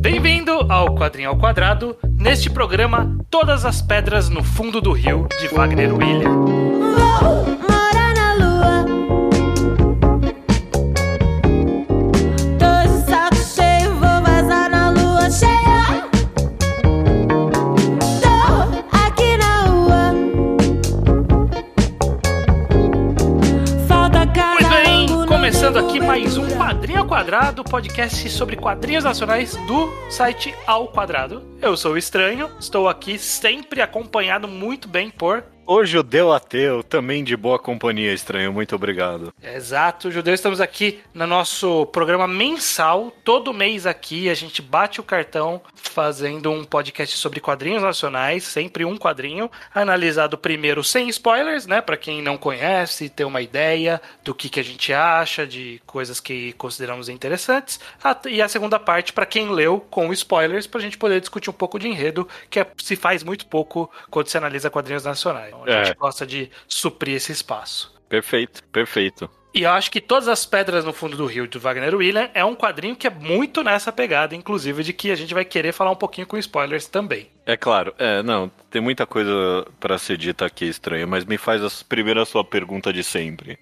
Bem-vindo ao Quadrinho ao Quadrado. Neste programa, Todas as Pedras no Fundo do Rio, de Wagner William. Quadrado, podcast sobre quadrinhos nacionais do site Ao Quadrado. Eu sou o Estranho, estou aqui sempre acompanhado muito bem por O judeu ateu, também de boa companhia, estranho. Muito obrigado. Exato, Judeu, estamos aqui no nosso programa mensal. Todo mês aqui a gente bate o cartão fazendo um podcast sobre quadrinhos nacionais, sempre um quadrinho, analisado primeiro sem spoilers, né? Pra quem não conhece, ter uma ideia do que, que a gente acha, de coisas que consideramos interessantes. A- E a segunda parte pra quem leu com spoilers, pra gente poder discutir um pouco de enredo, que é- se faz muito pouco quando se analisa quadrinhos nacionais. Então, a É. gente gosta de suprir esse espaço. Perfeito, perfeito. E eu acho que Todas as Pedras no Fundo do Rio, de Wagner William, é um quadrinho que é muito nessa pegada, inclusive, de que a gente vai querer falar um pouquinho com spoilers também. É claro, é, não, tem muita coisa pra ser dita aqui, estranho, mas me faz a, primeiro a sua pergunta de sempre.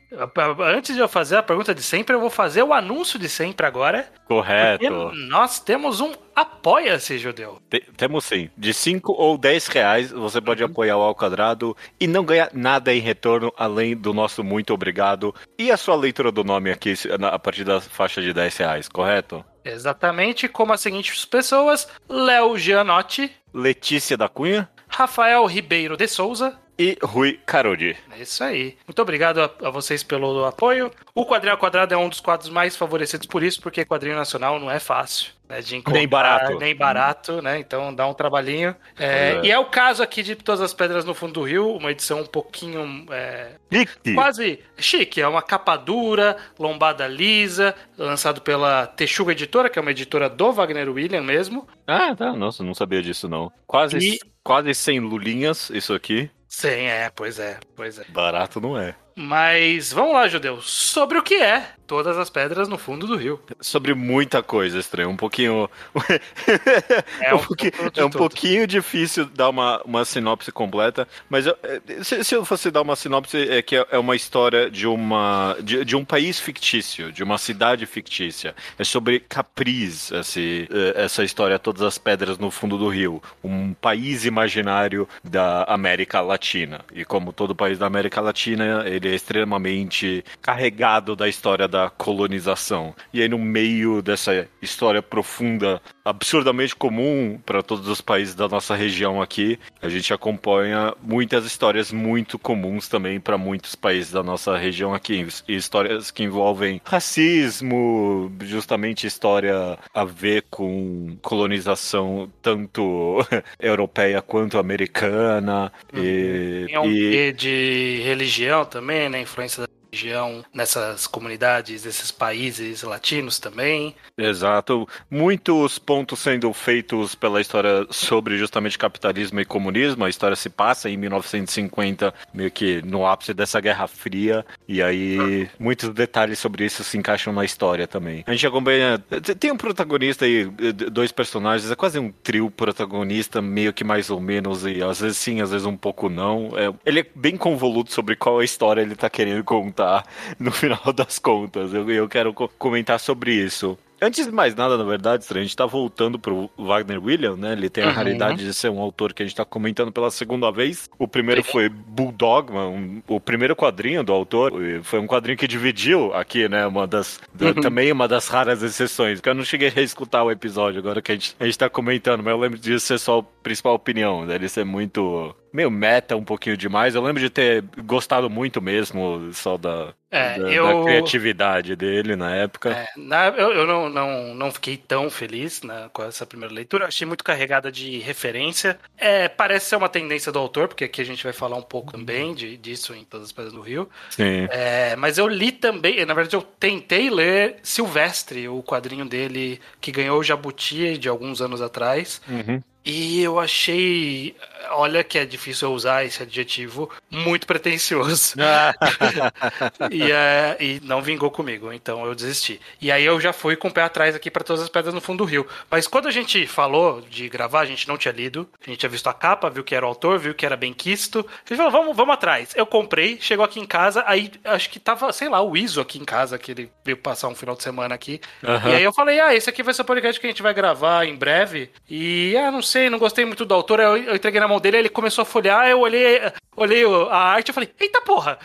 Antes de eu fazer a pergunta de sempre, eu vou fazer o anúncio de sempre agora. Correto. Nós temos um Apoia-se, Judeu. Te- temos sim. De 5 ou 10 reais você pode apoiar o Ao Quadrado e não ganhar nada em retorno além do nosso muito obrigado e a sua leitura do nome aqui a partir da faixa de 10 reais, correto? Exatamente como as seguintes pessoas: Léo Gianotti, Letícia da Cunha Rafael Ribeiro de Souza. E Rui Carodi. É isso aí. Muito obrigado a, a vocês pelo apoio. O Quadrinho ao Quadrado é um dos quadros mais favorecidos por isso, porque quadrinho nacional não é fácil. Né, de encontrar, Nem barato. Nem barato, né? Então dá um trabalhinho. É, é. E é o caso aqui de Todas as Pedras no Fundo do Rio, uma edição um pouquinho. é, Chique. quase chique. É uma capa dura, lombada lisa, lançado pela Texuga Editora, que é uma editora do Wagner William mesmo. Ah, tá. Nossa, não sabia disso não. Quase, E- quase 100 lulinhas isso aqui. Sim, é, pois é, pois é. Barato não é. Mas vamos lá, Judeu. Sobre o que é Todas as Pedras no Fundo do Rio. Sobre muita coisa estranha, um pouquinho. É um, um pouquinho, é um pouquinho difícil dar uma, uma sinopse completa, mas eu- eh, se, se eu fosse dar uma sinopse, é que é é uma história de, uma, de, de um país fictício, de uma cidade fictícia. É sobre Capriz, esse, eh, essa história, Todas as Pedras no Fundo do Rio. Um país imaginário da América Latina. E como todo país da América Latina, ele é extremamente carregado da história da colonização. E aí, no meio dessa história profunda, absurdamente comum para todos os países da nossa região aqui, a gente acompanha muitas histórias muito comuns também para muitos países da nossa região aqui. Histórias que envolvem racismo, justamente história a ver com colonização tanto europeia quanto americana. E, Tem um e- de religião também, né? Influência da religião nessas comunidades, desses países latinos também. Exato. Muitos pontos sendo feitos pela história sobre justamente capitalismo e comunismo. A história se passa em 1950, meio que no ápice dessa Guerra Fria. E aí, muitos detalhes sobre isso se encaixam na história também. A gente acompanha. Tem um protagonista aí, dois personagens, é quase um trio protagonista, meio que mais ou menos, e às vezes sim, às vezes um pouco não. É, ele é bem convoluto sobre qual a história ele tá querendo contar no final das contas. Eu, eu quero co- comentar sobre isso. Antes de mais nada, na verdade, a gente tá voltando pro Wagner William, né? Ele tem a Uhum. raridade de ser um autor que a gente tá comentando pela segunda vez. O primeiro foi Bulldogma, um- o primeiro quadrinho do autor. Foi um quadrinho que dividiu aqui, né? Uma das. da- Uhum. Também uma das raras exceções. Porque eu não cheguei a reescutar o episódio agora que a gente, a gente tá comentando, mas eu lembro disso ser só a principal opinião. Dele ser muito. Meio meta um pouquinho demais. Eu lembro de ter gostado muito mesmo, só da. É, da, eu- da criatividade dele na época. É, na- eu eu não, não, não fiquei tão feliz né, com essa primeira leitura. Achei muito carregada de referência. É, parece ser uma tendência do autor, porque aqui a gente vai falar um pouco também de, disso em Todas as Pedras do Rio. Sim. É, mas eu li também, na verdade eu tentei ler Silvestre, o quadrinho dele que ganhou o Jabuti de alguns anos atrás. Uhum. E eu achei, olha que é difícil eu usar esse adjetivo, muito pretencioso. e, é, e não vingou comigo, então eu desisti. E aí eu já fui com o pé atrás aqui para todas as pedras no fundo do rio. Mas quando a gente falou de gravar, a gente não tinha lido, a gente tinha visto a capa, viu que era o autor, viu que era bem quisto. A gente falou, vamos, vamos atrás. Eu comprei, chegou aqui em casa, aí acho que tava, sei lá, o Iso aqui em casa, que ele veio passar um final de semana aqui. Aham. E aí eu falei, ah, esse aqui vai ser o podcast que a gente vai gravar em breve. E, ah, não sei, não gostei muito do autor. Eu, eu entreguei na mão dele, ele começou a folhear, eu olhei, olhei a arte e falei, eita porra!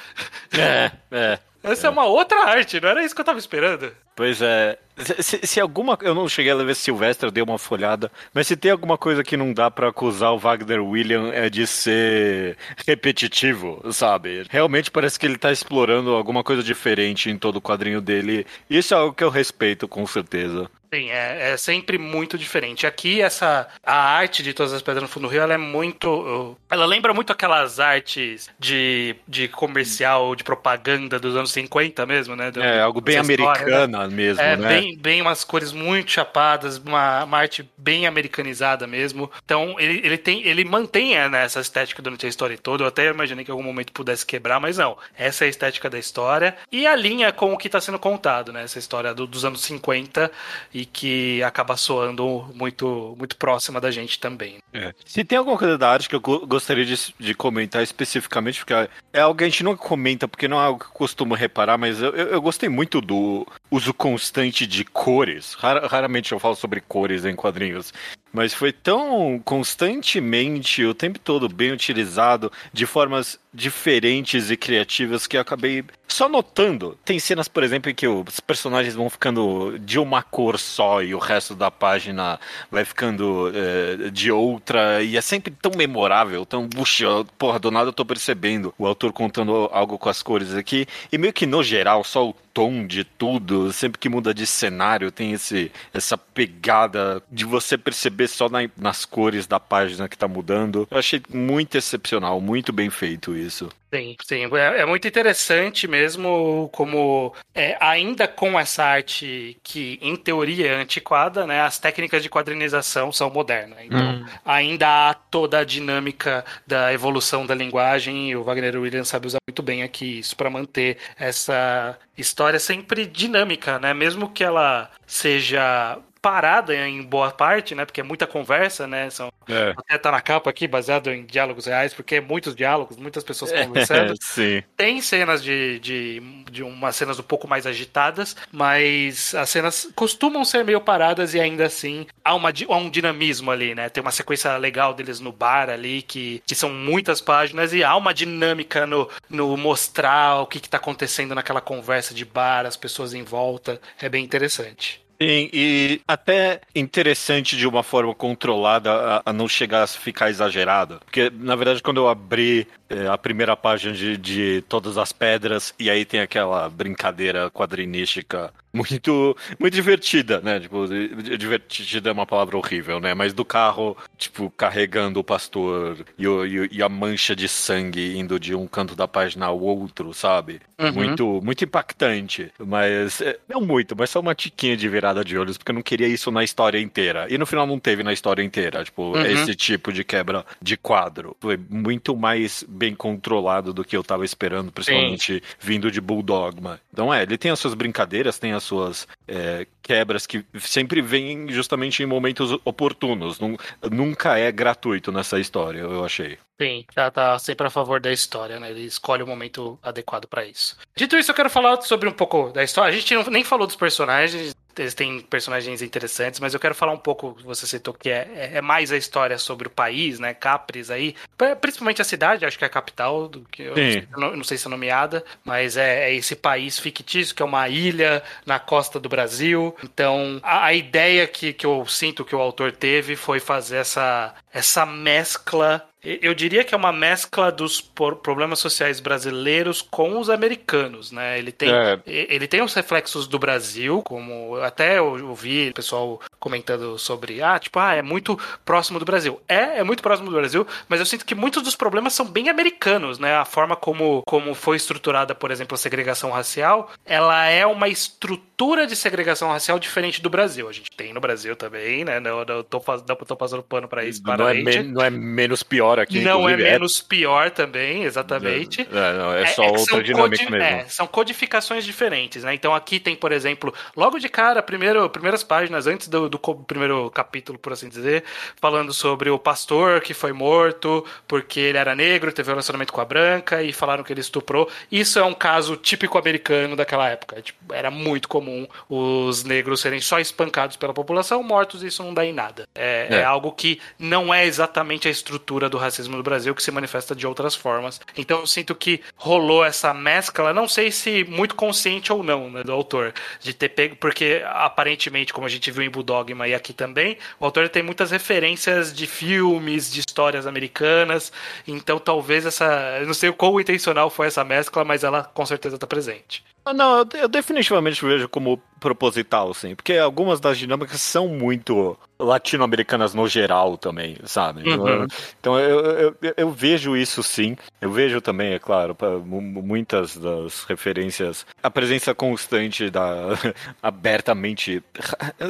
É, é. Essa é. uma outra arte, não era isso que eu tava esperando. Pois é. Se, se alguma. Eu não cheguei a ver Silvestre, eu dei uma folhada. Mas se tem alguma coisa que não dá pra acusar o Wagner William é de ser repetitivo, sabe? Realmente parece que ele tá explorando alguma coisa diferente em todo o quadrinho dele. Isso é algo que eu respeito, com certeza. Sim, é, é sempre muito diferente. Aqui, essa a arte de todas as pedras no fundo do rio, ela é muito. Ela lembra muito aquelas artes de, de comercial, de propaganda dos anos 50 mesmo, né? Do- É, algo bem história, né? americana mesmo, É, né? bem, bem umas cores muito chapadas, uma, uma arte bem americanizada mesmo. Então, ele, ele tem, ele mantém é, né, essa estética durante a história toda. Eu até imaginei que em algum momento pudesse quebrar, mas não. Essa é a estética da história. E a linha com o que está sendo contado, né? Essa história do- dos anos 50 e que acaba soando muito, muito próxima da gente também. É. Se tem alguma coisa da arte que eu go- gostaria de, de comentar especificamente, porque é algo que a gente nunca comenta, porque não é algo que eu costumo reparar, mas eu, eu, gostei muito do uso constante de cores. Rara- raramente eu falo sobre cores em quadrinhos. Mas foi tão constantemente, o tempo todo, bem utilizado, de formas diferentes e criativas, que eu acabei só notando. Tem cenas, por exemplo, em que os personagens vão ficando de uma cor só e o resto da página vai ficando eh, de outra. E é sempre tão memorável, tão. Puxa, porra, do nada eu tô percebendo o autor contando algo com as cores aqui. E meio que no geral, só o tom de tudo, sempre que muda de cenário, tem esse, essa pegada de você perceber só na- nas cores da página que tá mudando. Eu achei muito excepcional, muito bem feito isso. Sim, sim. É, é muito interessante mesmo como, é, ainda com essa arte que, em teoria, é antiquada, né? As técnicas de quadrinização são modernas. Então, ainda há toda a dinâmica da evolução da linguagem e o Wagner Williams sabe usar muito bem aqui isso para manter essa história sempre dinâmica, né? Mesmo que ela seja parada em boa parte, né? Porque é muita conversa, né? São É. até tá na capa aqui, baseado em diálogos reais, porque é muitos diálogos, muitas pessoas conversando. sim. Tem cenas de, de, de umas cenas um pouco mais agitadas, mas as cenas costumam ser meio paradas e ainda assim há, uma, há um dinamismo ali, né? Tem uma sequência legal deles no bar ali, que, que são muitas páginas, e há uma dinâmica no, no mostrar o que, que tá acontecendo naquela conversa de bar, as pessoas em volta. É bem interessante. Sim, e até interessante de uma forma controlada a, a não chegar a ficar exagerado. Porque, na verdade, quando eu abri eh, a primeira página de, de Todas as Pedras, e aí tem aquela brincadeira quadrinística muito, muito divertida, né? Tipo, di- divertida é uma palavra horrível, né? Mas do carro, tipo, carregando o pastor e, o- e a mancha de sangue indo de um canto da página ao outro, sabe? Uhum. Muito, muito impactante. Mas, é, não muito, mas só uma tiquinha de virada de olhos, porque eu não queria isso na história inteira. E no final não teve na história inteira, tipo, Uhum. esse tipo de quebra de quadro. Foi muito mais bem controlado do que eu tava esperando, principalmente vindo de Bulldogma. Então é, ele tem as suas brincadeiras, tem as suas é, quebras que sempre vêm justamente em momentos oportunos. Nun- Nunca é gratuito nessa história, eu achei. Sim, já tá sempre a favor da história, né? Ele escolhe o momento adequado pra isso. Dito isso, eu quero falar sobre um pouco da história. A gente não- nem falou dos personagens, eles têm personagens interessantes, mas eu quero falar um pouco, você citou que é, é- é mais a história sobre o país, né? Capri aí, Pri- principalmente a cidade, acho que é a capital, do que eu não não sei se é nomeada, mas é, é esse país fictício que é uma ilha na costa do Brasil. Então, a, a ideia que, que eu sinto que o autor teve foi fazer essa, essa mescla eu diria que é uma mescla dos problemas sociais brasileiros com os americanos, né? Ele tem, É. ele tem os reflexos do Brasil, como até eu ouvi o pessoal comentando sobre, ah, tipo, ah, é muito próximo do Brasil. É, é muito próximo do Brasil, mas eu sinto que muitos dos problemas são bem americanos, né? A forma como, como foi estruturada, por exemplo, a segregação racial, ela é uma estrutura de segregação racial diferente do Brasil. A gente tem no Brasil também, né? Não, não tô, não tô passando pano pra isso, para Não é, men- não é menos pior aqui, não é inclusive, menos pior também, exatamente. É, não, é só que outra são dinâmica mesmo. é, são codificações diferentes, né? Então aqui tem, por exemplo, logo de cara, primeiro, primeiras páginas, antes do, do primeiro capítulo, por assim dizer, falando sobre o pastor que foi morto porque ele era negro, teve um relacionamento com a branca e falaram que ele estuprou. Isso é um caso típico americano daquela época. Tipo, era muito comum os negros serem só espancados pela população, mortos, isso não dá em nada. É, É. é algo que não é exatamente a estrutura do racismo no Brasil, que se manifesta de outras formas. Então eu sinto que rolou essa mescla, não sei se muito consciente ou não, né, do autor, de ter pego, porque aparentemente, como a gente viu em Bulldogma e aqui também, o autor tem muitas referências de filmes, de histórias americanas, então talvez essa, eu não sei o quão intencional foi essa mescla, mas ela com certeza está presente. Ah, Não, eu definitivamente vejo como proposital, sim. Porque algumas das dinâmicas são muito latino-americanas no geral também, sabe? Uhum. Então eu, eu, eu- vejo isso sim. Eu vejo também, é claro, muitas das referências. A presença constante da. abertamente.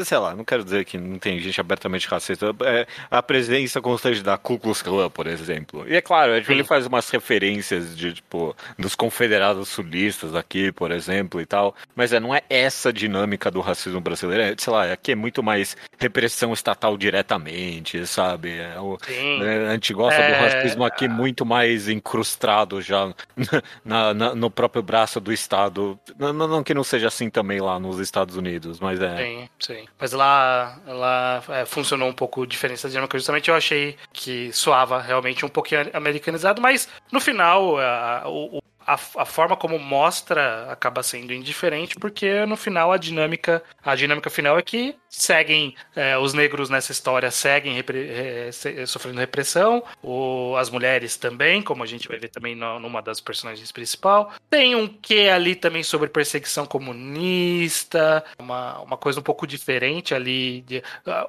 Sei lá, não quero dizer que não tem gente abertamente racista. É a presença constante da Ku Klux Klan, por exemplo. E é claro, ele faz umas referências de, tipo, dos confederados sulistas aqui, por exemplo, e tal. Mas é, não é essa dinâmica do racismo brasileiro. É, sei lá, aqui é muito mais repressão estatal diretamente, sabe? É, o, Sim. né, a gente gosta É, do racismo aqui muito mais incrustado já na- na- no próprio braço do Estado. Não, não- que não seja assim também lá nos Estados Unidos, mas é. Sim, sim. Mas lá, lá é, funcionou um pouco diferente essa dinâmica. Justamente eu achei que soava realmente um pouquinho americanizado, mas no final a, o- a, a forma como mostra acaba sendo indiferente, porque no final a dinâmica, a dinâmica final é que seguem é, os negros nessa história seguem repre- é, sofrendo repressão, as mulheres também, como a gente vai ver também no- numa das personagens principal. Tem um que ali também sobre perseguição comunista, uma, uma coisa um pouco diferente ali. de-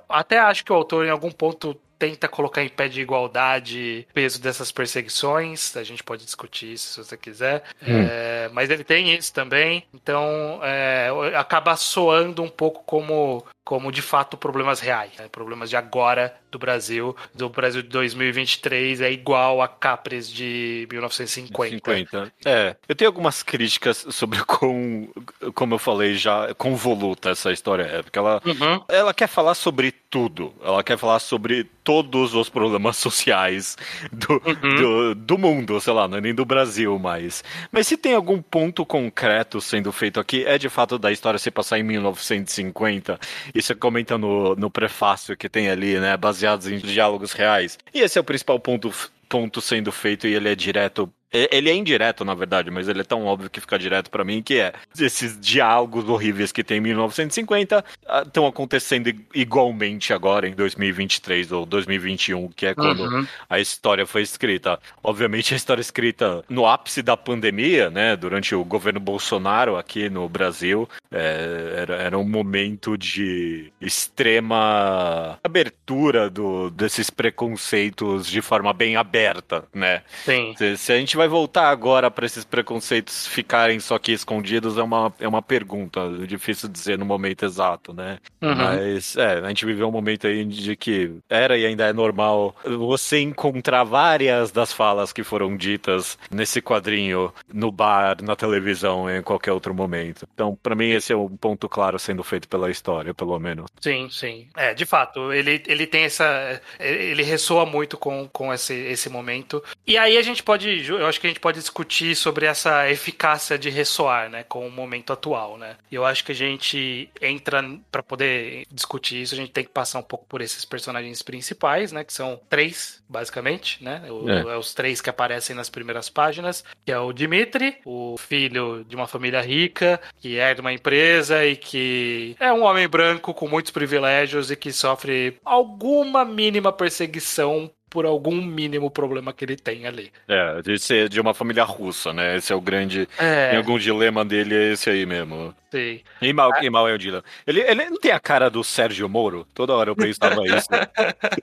até acho que o autor, em algum ponto, tenta colocar em pé de igualdade o peso dessas perseguições. A gente pode discutir isso se você quiser. É, mas ele tem isso também. Então é, acaba soando um pouco como. Como de fato problemas reais, né? problemas de agora do Brasil, do Brasil de 2023 é igual a Capres de 1950. 50. É, eu tenho algumas críticas sobre com, como eu falei já, convoluta essa história é, porque ela, Uhum. ela quer falar sobre tudo. Ela quer falar sobre todos os problemas sociais do, Uhum. do, do mundo, sei lá, não é nem do Brasil mais. Mas se tem algum ponto concreto sendo feito aqui, é de fato da história se passar em 1950. Isso comenta no, no prefácio que tem ali, né? Baseados em diálogos reais. E esse é o principal ponto, ponto sendo feito e ele é direto. Ele é indireto, na verdade, mas ele é tão óbvio que fica direto pra mim, que é esses diálogos horríveis que tem em 1950 estão acontecendo i- igualmente agora em 2023 ou 2021, que é quando Uhum. a história foi escrita. Obviamente a história é escrita no ápice da pandemia, né? Durante o governo Bolsonaro aqui no Brasil. É, era, era um momento de extrema abertura do, desses preconceitos de forma bem aberta, né? Sim. Se, se a gente vai voltar agora para esses preconceitos ficarem só aqui escondidos é uma, é uma pergunta. Difícil dizer no momento exato, né? Uhum. Mas é, a gente viveu um momento aí de que era e ainda é normal você encontrar várias das falas que foram ditas nesse quadrinho no bar, na televisão, em qualquer outro momento. Então, pra mim, esse é um ponto claro sendo feito pela história, pelo menos. Sim, sim. É, de fato, ele, ele tem essa. Ele ressoa muito com, com esse, esse momento. E aí a gente pode. Eu acho que a gente pode discutir sobre essa eficácia de ressoar, né? Com o momento atual, né? E eu acho que a gente entra. Pra poder discutir isso, a gente tem que passar um pouco por esses personagens principais, né? Que são três, basicamente, né? O- É. é os três que aparecem nas primeiras páginas, que é o Dimitri, o filho de uma família rica, que é de uma empresa e que é um homem branco com muitos privilégios e que sofre alguma mínima perseguição por algum mínimo problema que ele tem ali. É, de ser de uma família russa, né? Esse é o grande. É. Tem algum dilema dele, é esse aí mesmo. Sei. E mal, e mal é o dilema. Ele, ele não tem a cara do Sérgio Moro? Toda hora eu pensava isso.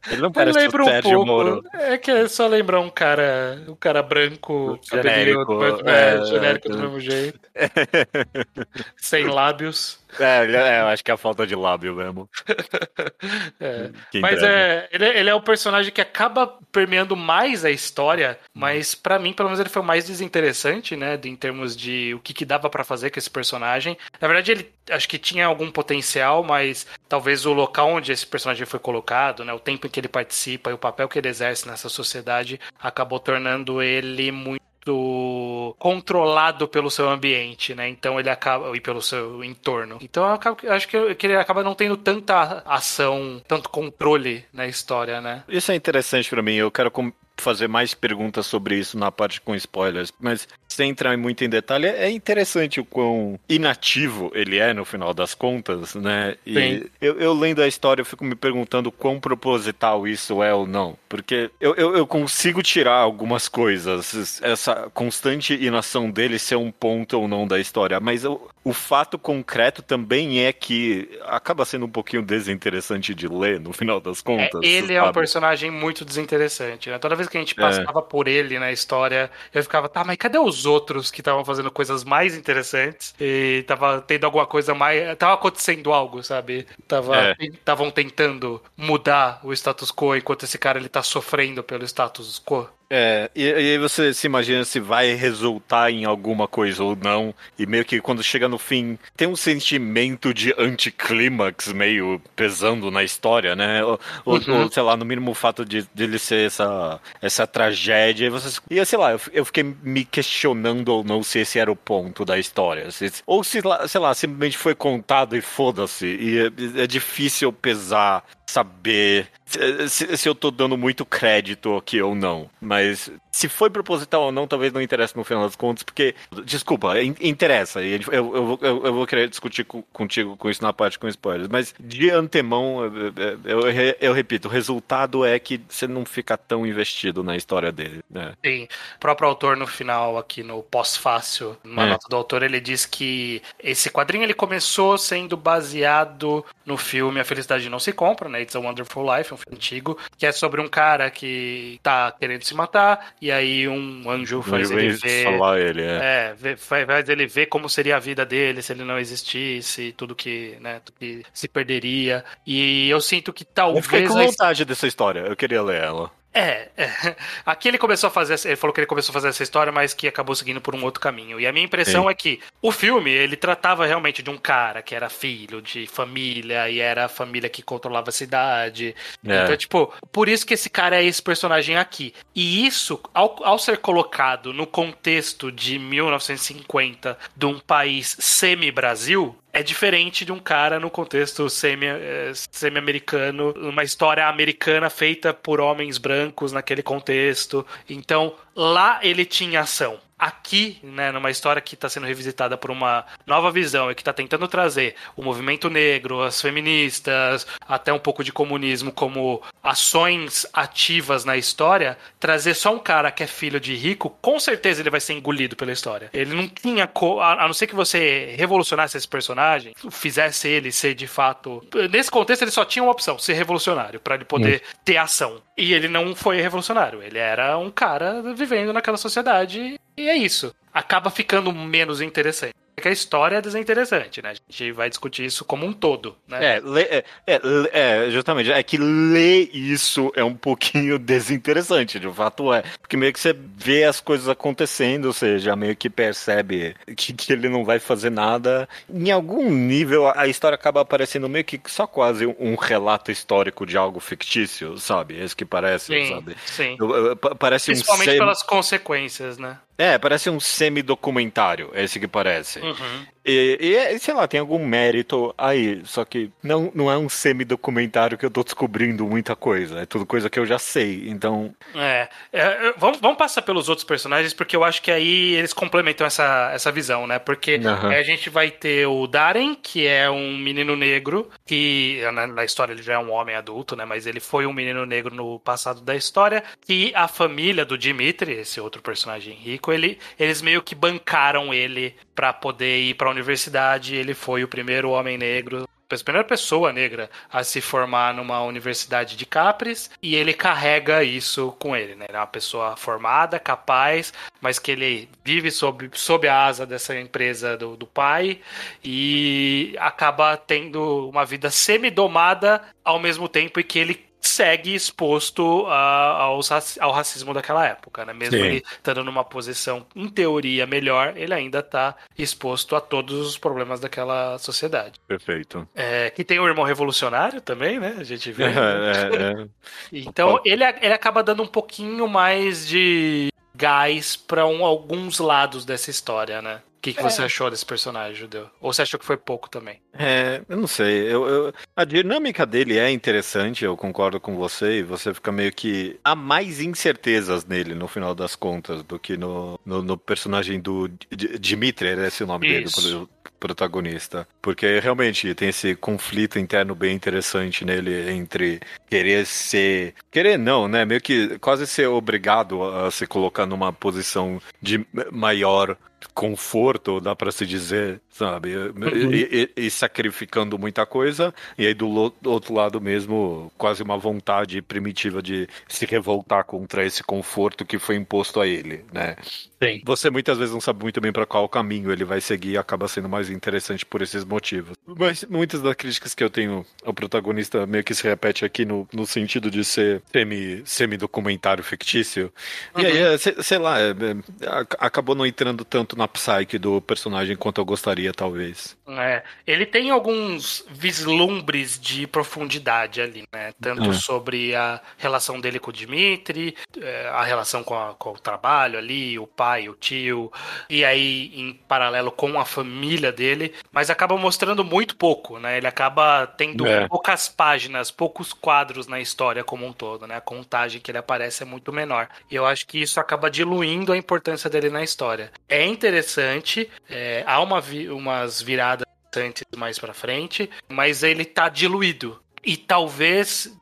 Ele não parece o um Sérgio pouco. Moro. É que é só lembrar um cara, um cara branco, Genérico, é, é, genérico do mesmo jeito, sem lábios. É, é, eu acho que é a falta de lábio mesmo. É. Mas é, ele, ele é o personagem que acaba permeando mais a história, mas pra mim, pelo menos, ele foi o mais desinteressante, né? Em termos de o que, que dava pra fazer com esse personagem. Na verdade, ele acho que tinha algum potencial, mas talvez o local onde esse personagem foi colocado, né? O tempo em que ele participa e o papel que ele exerce nessa sociedade acabou tornando ele muito controlado pelo seu ambiente, né? Então ele acaba e pelo seu entorno. Então eu acabo- acho que, que ele acaba não tendo tanta ação, tanto controle na história, né? Isso é interessante pra mim. Eu quero fazer mais perguntas sobre isso na parte com spoilers, mas sem entrar muito em detalhe, é interessante o quão inativo ele é no final das contas, né? E eu, eu lendo a história, eu fico me perguntando quão proposital isso é ou não, porque eu, eu, eu consigo tirar algumas coisas, essa constante inação dele ser um ponto ou não da história, mas o, o fato concreto também é que acaba sendo um pouquinho desinteressante de ler no final das É, contas. ele é um sabe? personagem muito desinteressante, né? Toda vez que a gente passava por ele na história, eu ficava, tá, mas cadê os outros que estavam fazendo coisas mais interessantes? E tava tendo alguma coisa mais. Tava acontecendo algo, sabe? Tava É. Estavam tentando mudar o status quo enquanto esse cara ele tá sofrendo pelo status quo. É, e, e aí você se imagina se vai resultar em alguma coisa ou não, e meio que quando chega no fim, tem um sentimento de anticlímax meio pesando na história, né? Ou, Uhum. ou, sei lá, no mínimo o fato de, de ele ser essa, essa tragédia, e você, e sei lá, eu, eu fiquei me questionando ou não se esse era o ponto da história, se- ou se, sei lá, simplesmente foi contado e foda-se, e é, é difícil pesar saber se, se- eu tô dando muito crédito aqui ou não. Mas se foi proposital ou não, talvez não interesse no final das contas, porque, desculpa, in- interessa. Eu, eu, eu, eu- vou querer discutir co- contigo com isso na parte com spoilers. Mas de antemão, eu, eu, eu- eu repito, o resultado é que você não fica tão investido na história dele. Né? Sim, o próprio autor no final, aqui no pós-fácil, numa É. nota do autor, ele diz que esse quadrinho ele começou sendo baseado no filme A Felicidade Não Se Compra, né? It's a Wonderful Life, um filme antigo, que é sobre um cara que tá querendo se matar, e aí um anjo faz Ele ele ver... falar ele, é. É, vê- faz ele ver como seria a vida dele se ele não existisse, tudo que, né, tudo que se perderia. E eu sinto que Eu fiquei talvez com vontade dessa história, eu queria ler ela. É, é. aqui ele começou a fazer, ele falou que ele começou a fazer essa história, mas que acabou seguindo por um outro caminho. E a minha impressão Sim. é que o filme, ele tratava realmente de um cara que era filho de família, e era a família que controlava a cidade. É. Então, tipo, por isso que esse cara é esse personagem aqui. E isso, ao, ao ser colocado no contexto de 1950, de um país semi-Brasil, é diferente de um cara no contexto semi, eh, semi-americano, uma história americana feita por homens brancos naquele contexto. Então, lá ele tinha ação. Aqui, né, numa história que está sendo revisitada por uma nova visão e que está tentando trazer o movimento negro, as feministas, até um pouco de comunismo como ações ativas na história, trazer só um cara que é filho de rico, com certeza ele vai ser engolido pela história. Ele não tinha. co- A a não ser que você revolucionasse esse personagem, fizesse ele ser de fato. Nesse contexto, ele só tinha uma opção: ser revolucionário, para ele poder ter ação. E ele não foi revolucionário, ele era um cara vivendo naquela sociedade e é isso. Acaba ficando menos interessante. Porque a história é desinteressante, né? A gente vai discutir isso como um todo, né? É, é, é, é, justamente. É que ler isso é um pouquinho desinteressante, de fato é. Porque meio que você vê as coisas acontecendo, você já meio que percebe que, que ele não vai fazer nada. Em algum nível, a a história acaba aparecendo meio que só quase um relato histórico de algo fictício, sabe? Esse que parece, sim, sabe? sim. Eu- eu- pa- Parece um Principalmente semi- pelas consequências, né? É, parece um semi-documentário, esse que parece. Uhum. E, e, sei lá, tem algum mérito aí, só que não, não é um semi-documentário que eu tô descobrindo muita coisa, é tudo coisa que eu já sei, então... É, é, vamos, vamos passar pelos outros personagens, porque eu acho que aí eles complementam essa, essa visão, né? Porque Aham. a gente vai ter o Darren, que é um menino negro, que na, na história ele já é um homem adulto, né? Mas ele foi um menino negro no passado da história, que a família do Dimitri, esse outro personagem rico, ele, eles meio que bancaram ele pra poder ir pra universidade, ele foi o primeiro homem negro a primeira pessoa negra a se formar numa universidade de Capres e ele carrega isso com ele, né? Ele é uma pessoa formada, capaz, mas que ele vive sob, sob a asa dessa empresa do, do pai e acaba tendo uma vida semi-domada ao mesmo tempo em que ele segue exposto a- raci- ao racismo daquela época, né? Mesmo Sim. ele estando numa posição, em teoria, melhor, ele ainda está exposto a todos os problemas daquela sociedade. Perfeito. É, que tem o irmão revolucionário também, né? A gente vê. É, é, é. Então ele, ele acaba dando um pouquinho mais de gás para um, alguns lados dessa história, né? O que, que você achou desse personagem, Judeu? Ou você achou que foi pouco também? É, eu não sei. Eu, eu- a dinâmica dele é interessante, eu concordo com você, e você fica meio que. Há mais incertezas nele, no final das contas, do que no, no, no personagem do D- Dimitri, era esse o nome dele, Isso. pro- protagonista. Porque realmente tem esse conflito interno bem interessante nele entre querer ser. Querer não, né? Meio que quase ser obrigado a se colocar numa posição de maior conforto, dá pra se dizer, sabe? E, e- e sacrificando muita coisa, e aí do, outro lado mesmo, quase uma vontade primitiva de se revoltar contra esse conforto que foi imposto a ele, né? Sim. Você muitas vezes não sabe muito bem para qual caminho ele vai seguir e acaba sendo mais interessante por esses motivos. Mas muitas das críticas que eu tenho ao protagonista meio que se repete aqui no, no sentido de ser semi, semi-documentário fictício. E aí, é, sei, sei lá, é, é, ac- acabou não entrando tanto na psyche do personagem quanto eu gostaria, talvez. É, ele tem alguns vislumbres de profundidade ali, né? Tanto É. sobre a relação dele com o Dimitri, é, a relação com, a- com o trabalho ali, o pai, o tio, e aí em paralelo com a família dele, mas acaba mostrando muito pouco, né? Ele acaba tendo É. poucas páginas, poucos quadros na história como um todo, né? A contagem que ele aparece é muito menor. E eu acho que isso acaba diluindo a importância dele na história. É interessante, é, há uma vi- umas viradas interessantes mais pra frente, mas ele tá diluído. E talvez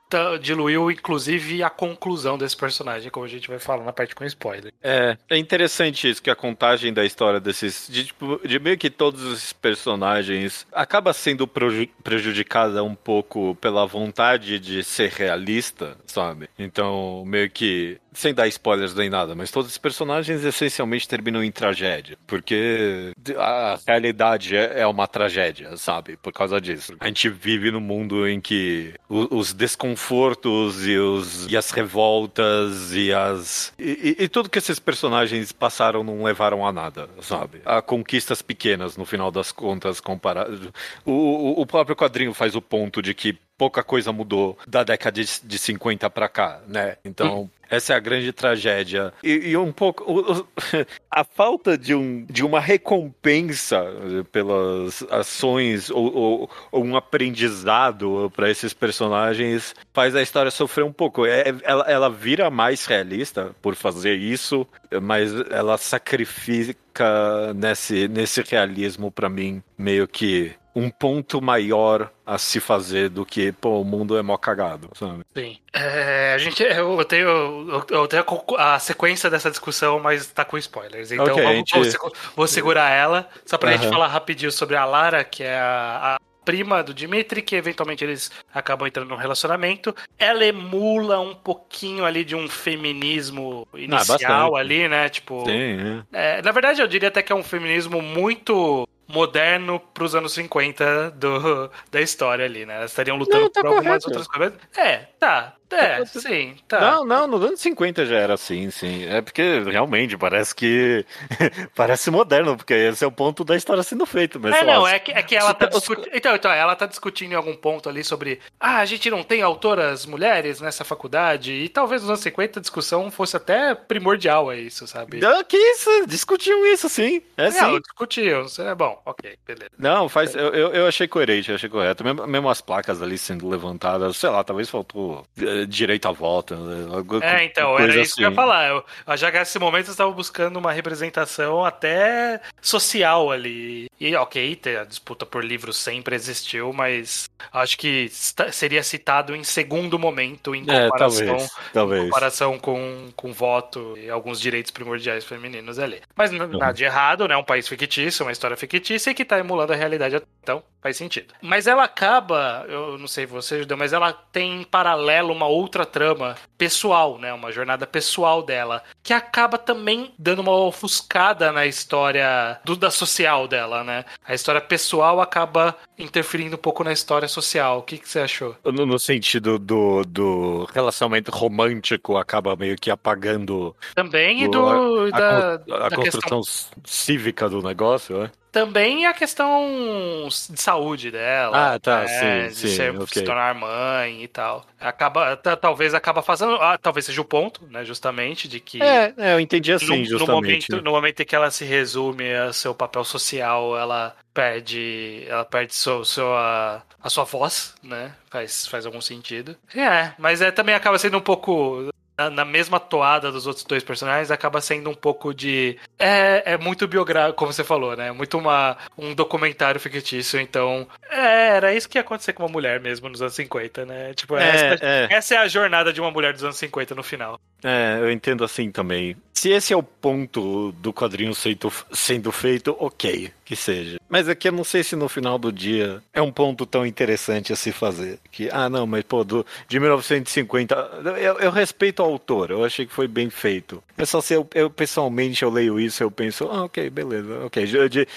diluiu, inclusive, a conclusão desse personagem, como a gente vai falar na parte com spoiler. É, é interessante isso, que a contagem da história desses. De, tipo, de meio que todos esses personagens acaba sendo prejudicada um pouco pela vontade de ser realista, sabe? Então, meio que. Sem dar spoilers nem nada, mas todos os personagens essencialmente terminam em tragédia. Porque a realidade é é uma tragédia, sabe? Por causa disso. A gente vive num mundo em que os desconfortos e, os, e as revoltas e as. E, e- e tudo que esses personagens passaram não levaram a nada, sabe? A conquistas pequenas, no final das contas, comparado. O, o, próprio quadrinho faz o ponto de que pouca coisa mudou da década de, de 50 pra cá, né? Então, essa é a grande tragédia. E, e um pouco. o- o- a falta de, um, de uma recompensa eh, pelas ações ou, ou- ou um aprendizado para esses personagens faz a história sofrer um pouco. É- ela, ela vira mais realista por fazer isso, mas ela sacrifica nesse, nesse realismo para mim meio que um ponto maior a se fazer do que, pô, o mundo é mó cagado, sabe? Sim. É, a gente, eu tenho, eu- tenho a sequência dessa discussão, mas tá com spoilers. Então Ok, a vamos, gente- vou, segu- vou segurar ela, só pra gente Aham. falar rapidinho sobre a Lara, que é a, a prima do Dimitri, que eventualmente eles acabam entrando num relacionamento. Ela emula um pouquinho ali de um feminismo inicial bastante. ali, né? Tipo, Sim, é, na verdade, eu diria até que é um feminismo muito moderno pros anos 50 do, da história ali, né? Elas estariam lutando Não, tá por algumas correto. outras coisas. É, tá. É, sim, tá. Não, não, nos anos 50 já era assim, sim. É porque realmente parece que. parece moderno, porque esse é o ponto da história sendo feito. Mas, É, lá, não, é que, é que ela tá discutindo. Então, então, ela tá discutindo em algum ponto ali sobre. Ah, a gente não tem autoras mulheres nessa faculdade. E talvez nos anos 50 a discussão fosse até primordial a isso, sabe? Ah, que isso? Discutiam isso, sim. É sim. Não, discutiam. É bom, ok, beleza. Não, faz. Eu, eu, eu achei coerente, eu achei correto. Mesmo, mesmo as placas ali sendo levantadas, sei lá, talvez faltou eh, direito à volta. né, É, então, era isso que eu ia assim. falar. Eu, já que nesse momento eu estava buscando uma representação até social ali. E ok, a disputa por livros sempre existiu, mas acho que seria citado em segundo momento em É, comparação, talvez. em Talvez. comparação com, com voto e alguns direitos primordiais femininos ali. Mas Uhum. nada de errado, né? Um país fictício, uma história fictícia e que tá emulando a realidade, então faz sentido. Mas ela acaba, eu não sei você, Judeu, mas ela tem em paralelo uma outra trama pessoal, né? Uma jornada pessoal dela, que acaba também dando uma ofuscada na história do, da social dela, né? A história pessoal acaba interferindo um pouco na história social. O que, que você achou? No, no sentido do, do relacionamento romântico acaba meio que apagando Também e do, a, da, con- a da questão construção cívica do negócio, né? Também a questão de saúde dela. Ah, tá, né, sim, de sim, ser- ok. se tornar mãe e tal. Acaba, ta- talvez acaba fazendo. Ah, talvez seja o ponto, né? Justamente, de que. É, é, eu entendi no, assim, no justamente. momento, no momento em que ela se resume a seu papel social, ela perde. Ela perde seu, sua, a sua voz, né? Faz, faz algum sentido. É, mas é, também acaba sendo um pouco. Na, mesma toada dos outros dois personagens, acaba sendo um pouco de. É, é muito biográfico, como você falou, né? Muito uma, um documentário fictício, então. É, era isso que ia acontecer com uma mulher mesmo nos anos 50, né? Tipo, essa, É, é, essa é a jornada de uma mulher dos anos 50 no final. é, eu entendo assim também. Se esse é o ponto do quadrinho sendo, sendo feito, ok, que seja. Mas aqui eu não sei se no final do dia é um ponto tão interessante a se fazer. Que, ah, não, mas pô, do, de 1950, eu, eu respeito o autor, eu achei que foi bem feito. É só se eu, eu pessoalmente eu leio isso, eu penso, ah, ok, beleza, ok. De, de-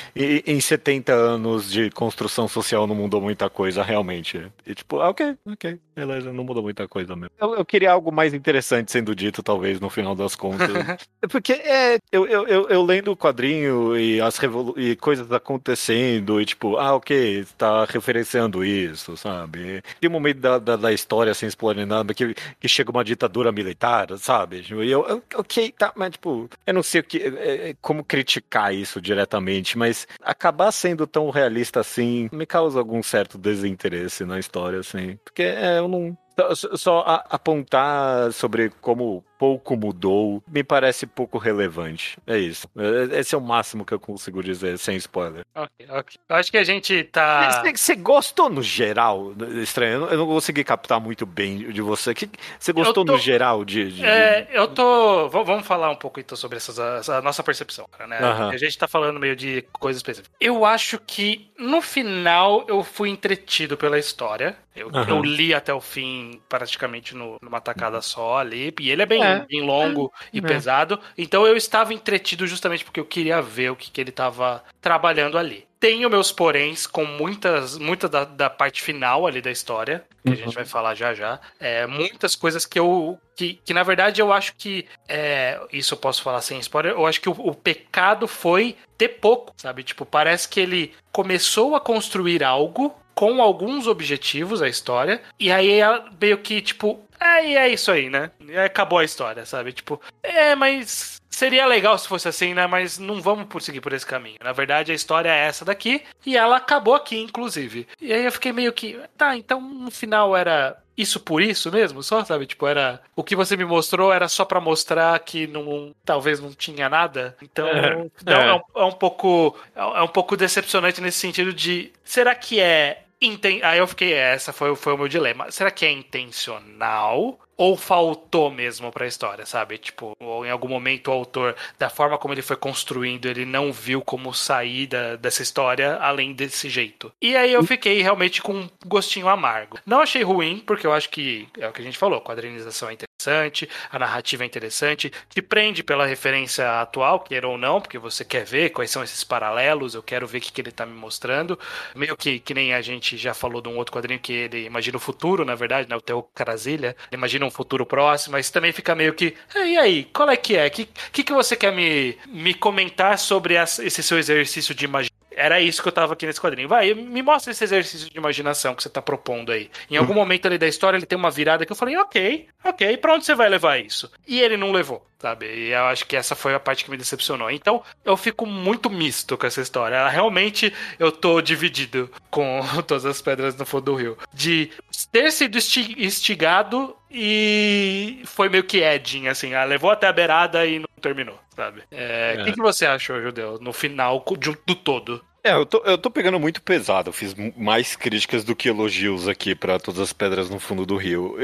em 70 anos de construção social não mudou muita coisa, realmente. E tipo, ah, ok, ok, beleza, não mudou muita coisa mesmo. Eu, eu queria algo mais interessante sendo dito, talvez, no final das contas. Porque é, eu, eu, eu, eu lendo o quadrinho e as e coisas acontecendo, e tipo, ah, ok, está referenciando isso, sabe? Tem um momento da, da, da história sem explorar nada que, que chega uma ditadura militar, sabe? E eu, eu- ok, tá, mas tipo, eu não sei o que, é, é, como criticar isso diretamente, mas acabar sendo tão realista assim me causa algum certo desinteresse na história, assim. Porque é, eu não. Só, só a- apontar sobre como pouco mudou me parece pouco relevante. É isso. É- Esse é o máximo que eu consigo dizer, sem spoiler. Ok, ok. Eu acho que a gente tá. Você você gostou no geral? Estranho, eu não, consegui captar muito bem de você. Você gostou tô- no geral de. de- É, eu tô. Vamos falar um pouco então sobre essas, essa nossa percepção, cara, né? Aham. A gente tá falando meio de coisas específicas. Eu acho que no final eu fui entretido pela história. Eu, Aham. eu li até o fim praticamente no- numa tacada só ali. E ele é bem, É. bem longo e É. pesado. Então eu estava entretido justamente porque eu queria ver o que, que ele estava trabalhando ali. Tenho meus poréns com muitas, muita da, da parte final ali da história, que a Uhum. gente vai falar já já. É, muitas coisas que eu. Que, que na verdade eu acho que. é, isso eu posso falar sem spoiler. Eu acho que o, o pecado foi ter pouco, sabe? Tipo, parece que ele começou a construir algo com alguns objetivos a história, e aí meio que, tipo, e é isso aí, né? E aí acabou a história, sabe? Tipo, é, mas seria legal se fosse assim, né? Mas não vamos por seguir por esse caminho. Na verdade, a história é essa daqui, e ela acabou aqui, inclusive. E aí eu fiquei meio que, tá, então no final era isso por isso mesmo, só, sabe? Tipo, era. O que você me mostrou era só pra mostrar que não, talvez não tinha nada. Então, É, não, é. é um é um pouco é um pouco decepcionante nesse sentido de será que é inten... aí eu fiquei essa foi, foi o meu dilema. Será que é intencional ou faltou mesmo pra história sabe? Tipo ou em algum momento o autor da forma como ele foi construindo ele não viu como sair da, dessa história além desse jeito. E aí eu fiquei realmente com um gostinho amargo. Não achei ruim porque eu acho que é o que a gente falou quadrinização é interessante a narrativa é interessante, te prende pela referência atual, queira ou não, porque você quer ver quais são esses paralelos, eu quero ver o que, que ele tá me mostrando. Meio que, que nem a gente já falou de um outro quadrinho que ele imagina o futuro, na verdade, né? O Teo Carasilha, ele imagina um futuro próximo, mas também fica meio que, e aí, qual é que é? O que, que, que você quer me, me comentar sobre essa- esse seu exercício de imaginação? Era isso que eu tava aqui nesse quadrinho. Vai, me mostra esse exercício de imaginação que você tá propondo aí. Em algum momento ali da história ele tem uma virada que eu falei, ok, ok, pra onde você vai levar isso? E ele não levou, sabe? E eu acho que essa foi a parte que me decepcionou. Então, eu fico muito misto com essa história. Ela, realmente, eu tô dividido com todas as pedras no fundo do rio. De ter sido instigado e foi meio que edging, assim. Ela levou até a beirada e não terminou, sabe? É, O É. que, que você achou, Judeu, no final de- do todo? É, eu tô, eu tô pegando muito pesado. Eu fiz mais críticas do que elogios aqui pra todas as pedras no fundo do rio.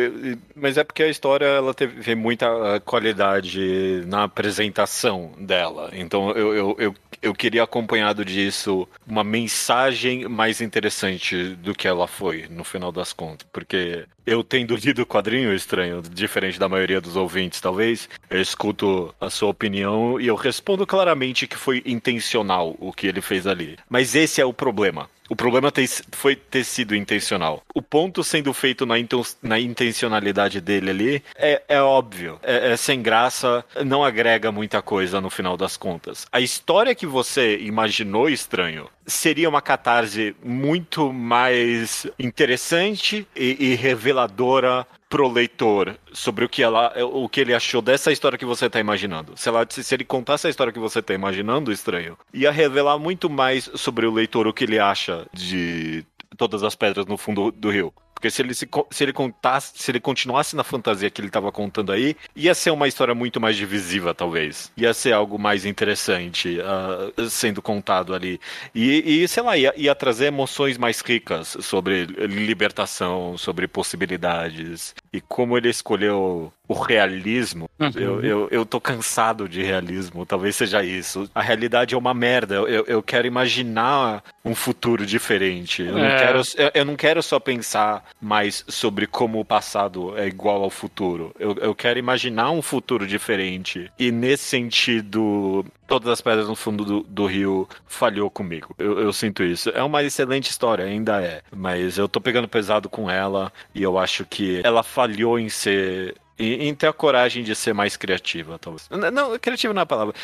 Mas é porque a história ela teve muita qualidade na apresentação dela. Então eu, eu, eu, eu queria acompanhado disso uma mensagem mais interessante do que ela foi, no final das contas. Porque eu tendo lido o quadrinho estranho, diferente da maioria dos ouvintes, talvez, eu escuto a sua opinião e eu respondo claramente que foi intencional o que ele fez ali. Mas esse é o problema. O problema ter- foi ter sido intencional. O ponto sendo feito na, na intencionalidade dele ali é, é óbvio. É, é sem graça, não agrega muita coisa no final das contas. A história que você imaginou estranho seria uma catarse muito mais interessante e, e reveladora pro leitor sobre o que ela o que ele achou dessa história que você tá imaginando. Se, ela, se ele contasse a história que você tá imaginando, estranho, ia revelar muito mais sobre o leitor o que ele acha de todas as pedras no fundo do rio. Porque se ele, se, se ele contasse, se ele continuasse na fantasia que ele estava contando aí, ia ser uma história muito mais divisiva, talvez. Ia ser algo mais interessante ah, sendo contado ali. E, e, sei lá, ia, ia trazer emoções mais ricas sobre libertação, sobre possibilidades. E como ele escolheu o realismo, eu, eu, eu tô cansado de realismo, talvez seja isso. A realidade é uma merda. Eu, eu, quero imaginar um futuro diferente. Eu, não É. quero, eu, eu não quero só pensar mais sobre como o passado é igual ao futuro. Eu, eu quero imaginar um futuro diferente. E nesse sentido, todas as pedras no fundo do, do rio falhou comigo. Eu, eu sinto isso. É uma excelente história, ainda é. Mas eu tô pegando pesado com ela e eu acho que ela falhou em ser. Em ter a coragem de ser mais criativa, talvez. N- Não, criativa não é a palavra.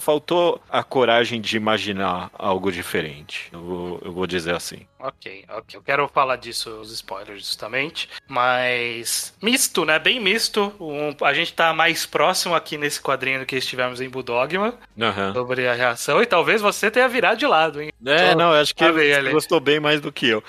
Faltou a coragem de imaginar algo diferente. Eu vou, eu vou dizer assim. Ok, ok. Eu quero falar disso, os spoilers, justamente. Mas. Misto, né? Bem misto. Um- a gente tá mais próximo aqui nesse quadrinho do que estivemos em Budogma Aham. sobre a reação. E talvez você tenha virado de lado, hein? É, Tô- não, eu acho que você gostou bem mais do que eu.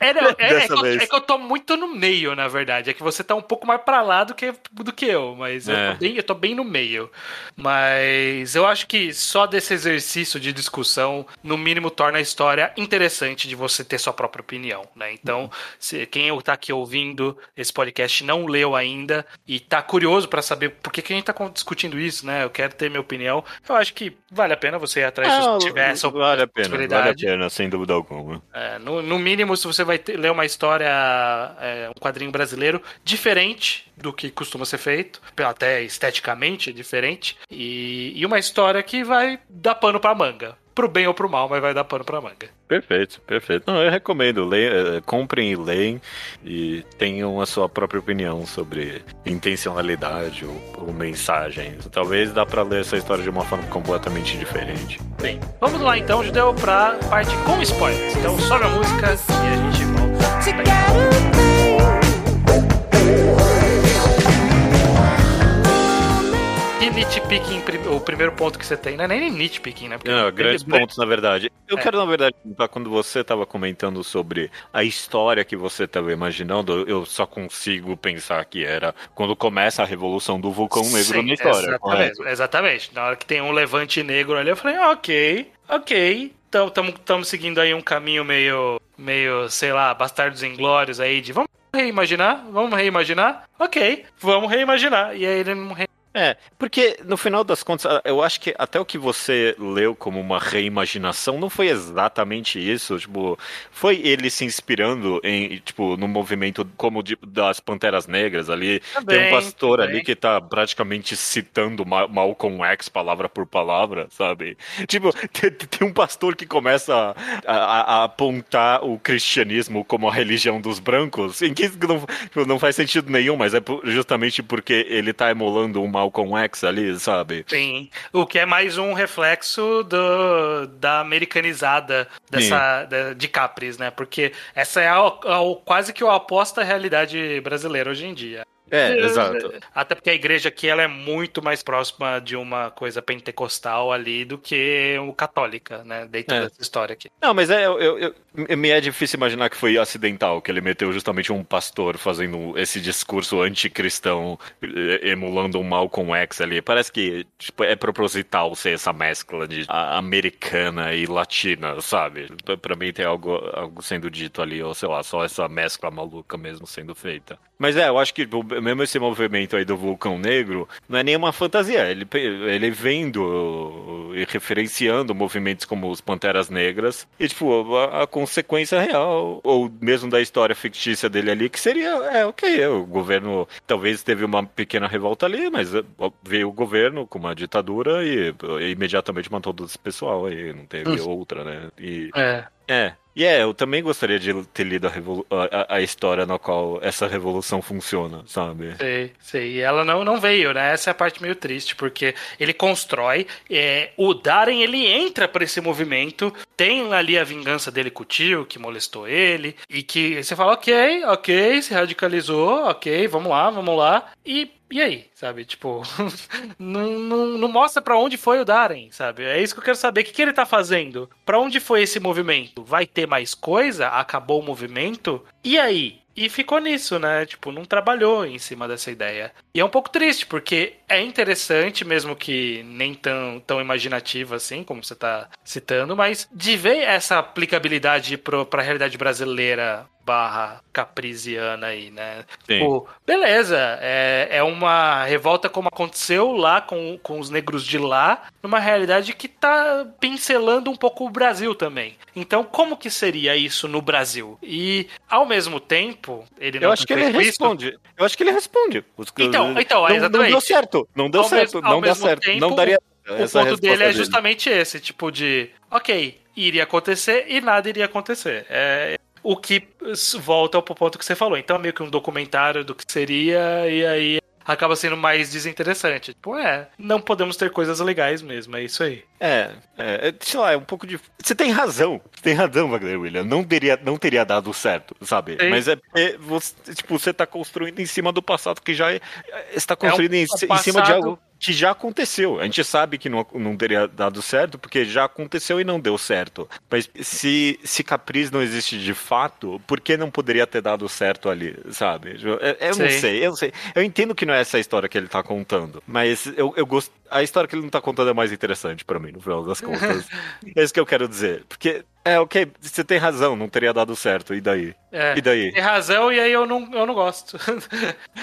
É, não, é, é que eu, é que eu tô muito no meio, na verdade. É que você tá um pouco mais pra lá do que, do que eu, mas eu, É. tô bem, eu tô bem no meio. Mas eu acho que só desse exercício de discussão, no mínimo, torna a história interessante de você ter sua própria opinião, né? Então, se, quem tá aqui ouvindo esse podcast não leu ainda e tá curioso pra saber por que, que a gente tá discutindo isso, né? Eu quero ter minha opinião. Eu acho que vale a pena você ir atrás se tiver essa vale a pena, vale a pena, sem dúvida alguma. É, no, no mínimo, se você vai ter- ler uma história, é, um quadrinho brasileiro diferente do que costuma ser feito, até esteticamente diferente, e, e uma história que vai dar pano pra manga. Pro bem ou pro mal, mas vai dar pano pra manga. Perfeito, perfeito. Não, eu recomendo, leia, eh, comprem e leem e tenham a sua própria opinião sobre intencionalidade ou, ou mensagens. Talvez dá pra ler essa história de uma forma completamente diferente. Bem, vamos lá então, Judeu, pra parte com spoilers. Então sobe a música e a gente volta. Te nitpicking, o primeiro ponto que você tem, não é nem nitpicking, né? Porque Não, grandes de- pontos, na verdade. Eu É. quero, na verdade, perguntar, quando você estava comentando sobre a história que você estava imaginando, eu só consigo pensar que era quando começa a revolução do vulcão negro Sim, na história, exatamente, correto? exatamente. Na hora que tem um levante negro ali, eu falei, ok, ok. Então estamos seguindo aí um caminho meio, meio, sei lá, bastardos inglórios aí de vamos reimaginar, vamos reimaginar, ok, vamos reimaginar. E aí ele não É, porque no final das contas, eu acho que até o que você leu como uma reimaginação não foi exatamente isso. Tipo, foi ele se inspirando em, tipo, no movimento como de, das Panteras Negras ali. Também, Tem um pastor também. ali que tá praticamente citando Ma- Malcolm X palavra por palavra, sabe? Tipo, tem, tem um pastor que começa a, a- a apontar o cristianismo como a religião dos brancos, em que não, tipo, não faz sentido nenhum, mas é justamente porque ele tá emulando o Malcolm X ali, sabe? Sim. O que é mais um reflexo do, da americanizada dessa, da- de Capris, né? Porque essa é a, a- quase que a oposta à realidade brasileira hoje em dia. É, exato. Até porque a igreja aqui ela é muito mais próxima de uma coisa pentecostal ali do que o católica, né? Dentro É. dessa história aqui. Não, mas é, eu, eu- eu- me é difícil imaginar que foi acidental, que ele meteu justamente um pastor fazendo esse discurso anticristão, eh, emulando um Malcolm X ali. Parece que tipo, é proposital ser essa mescla de a- americana e latina, sabe? Pra- mim tem algo, algo sendo dito ali, ou sei lá, só essa mescla maluca mesmo sendo feita. Mas é, eu acho que mesmo esse movimento aí do vulcão negro não é nenhuma fantasia. Ele, ele vendo e referenciando movimentos como os Panteras Negras e, tipo, a, a consequência real, ou mesmo da história fictícia dele ali, que seria, é, ok, o governo talvez teve uma pequena revolta ali, mas ó, veio o governo com uma ditadura e, e imediatamente matou todo esse pessoal aí, não teve outra, né? E, É. é. E é, eu também gostaria de ter lido a, a- a- história na qual essa revolução funciona, sabe? Sei, sei. E ela não, não veio, né? Essa é a parte meio triste, porque ele constrói, é, o Darren, ele entra pra esse movimento, tem ali a vingança dele com o tio, que molestou ele, e que você fala, ok, ok, se radicalizou, ok, vamos lá, vamos lá, e, e aí, sabe? Tipo, não, não, não mostra pra onde foi o Darren, sabe? É isso que eu quero saber. O que, que ele tá fazendo? Pra onde foi esse movimento? Vai ter mais coisa? Acabou o movimento? E aí? E ficou nisso, né? Tipo, não trabalhou em cima dessa ideia. E é um pouco triste, porque é interessante, mesmo que nem tão, tão imaginativo assim, como você tá citando, mas de ver essa aplicabilidade pro, pra realidade brasileira barra caprisiana aí, né? Pô, beleza, é, é uma revolta como aconteceu lá com, com os negros de lá, numa realidade que tá pincelando um pouco o Brasil também. Então, como que seria isso no Brasil? E, ao mesmo tempo, ele não Eu acho que ele isso. responde. Eu acho que ele responde. Os- Então, então, é não, não exatamente. deu certo. Não deu Ao certo. não mesmo certo. tempo, não daria. O essa ponto dele é justamente esse, tipo de, ok, iria acontecer e nada iria acontecer. É o que volta ao ponto que você falou. Então é meio que um documentário do que seria e aí acaba sendo mais desinteressante. Tipo, é, não podemos ter coisas legais mesmo, é isso aí. É, é, é, sei lá, é um pouco de. Você tem razão, você tem razão, Wagner William. Não teria, não teria dado certo, sabe? Sim. Mas é porque você, tipo, você tá construindo em cima do passado que já é. Está construindo em, um em cima de algo que já aconteceu. A gente sabe que não, não teria dado certo, porque já aconteceu e não deu certo. Mas se, se Capriz não existe de fato, por que não poderia ter dado certo ali, sabe? Eu, eu não sei, eu não sei. Eu entendo que não é essa a história que ele tá contando, mas eu, eu gosto. A história que ele não tá contando é mais interessante pra mim, no final das contas. é isso que eu quero dizer. Porque, é, ok, você tem razão, não teria dado certo, e daí? É. E daí? Tem razão, e aí eu não, eu não gosto.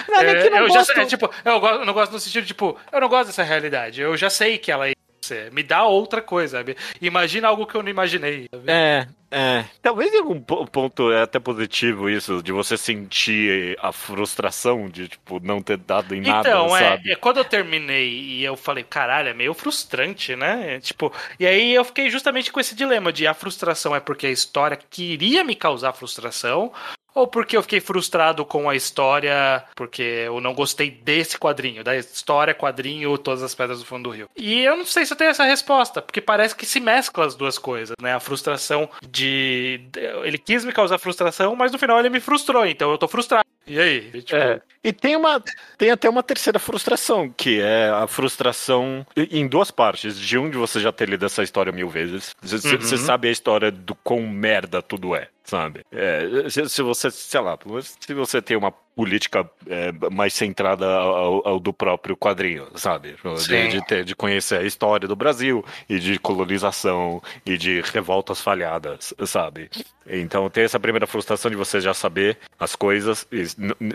Não, não é que não eu gosto. já sei, é, tipo, eu não gosto no sentido, tipo, eu não gosto dessa realidade. Eu já sei que ela ia ser. Me dá outra coisa, sabe? Imagina algo que eu não imaginei. sabe? É, é. Talvez em algum po- ponto é até positivo isso, de você sentir a frustração de, tipo, não ter dado em nada, Então, é, é, quando eu terminei e eu falei, caralho, é meio frustrante, né? É, tipo, e aí eu fiquei justamente com esse dilema de a frustração é porque a história queria me causar frustração ou porque eu fiquei frustrado com a história, porque eu não gostei desse quadrinho, da história, quadrinho, todas as pedras do fundo do rio. E eu não sei se eu tenho essa resposta, porque parece que se mescla as duas coisas, né? A frustração de. Ele quis me causar frustração, mas no final ele me frustrou, então eu tô frustrado. E aí? E, tipo, É. E tem uma tem até uma terceira frustração, que é a frustração em duas partes. De um de você já ter lido essa história mil vezes. Você Uhum. você sabe a história do quão merda tudo é. Sabe? É, se, se você, sei lá, se você tem uma política é, mais centrada ao, ao, do próprio quadrinho, sabe? De, de, ter, de conhecer a história do Brasil e de colonização e de revoltas falhadas, sabe? Então tem essa primeira frustração de você já saber as coisas,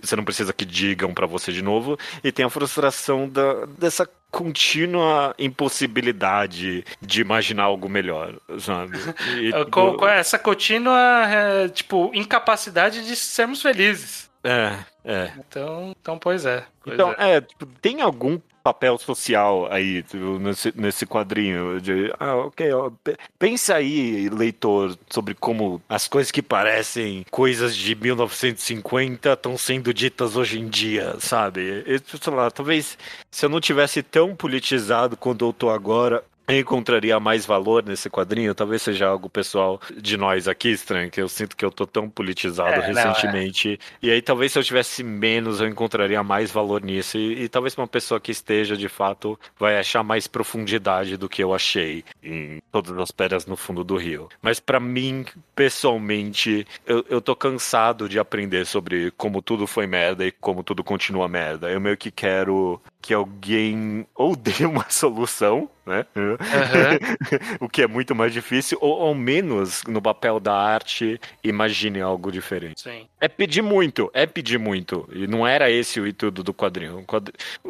você não precisa que digam para você de novo, e tem a frustração da, dessa contínua impossibilidade de imaginar algo melhor, sabe? E, com, com, essa contínua, é, tipo, incapacidade de sermos felizes. É, é. Então, então pois é. Pois então, é, é tipo, tem algum papel social aí nesse, nesse quadrinho de ah, ok, ó, pensa aí, leitor, sobre como as coisas que parecem coisas de 1950 estão sendo ditas hoje em dia, sabe? Eu, sei lá, talvez se eu não tivesse tão politizado quanto eu tô agora, encontraria mais valor nesse quadrinho, talvez seja algo pessoal de nós aqui, estranho, que eu sinto que eu tô tão politizado é, recentemente. Não, é. E aí talvez se eu tivesse menos, eu encontraria mais valor nisso. E, e, talvez uma pessoa que esteja, de fato, vai achar mais profundidade do que eu achei em todas as pedras no fundo do rio. Mas para mim, pessoalmente, eu, eu tô cansado de aprender sobre como tudo foi merda e como tudo continua merda. Eu meio que quero que alguém ou dê uma solução, né? Uhum. o que é muito mais difícil, ou ao menos no papel da arte, imagine algo diferente. Sim. É pedir muito, é pedir muito. E não era esse o intuito do quadrinho.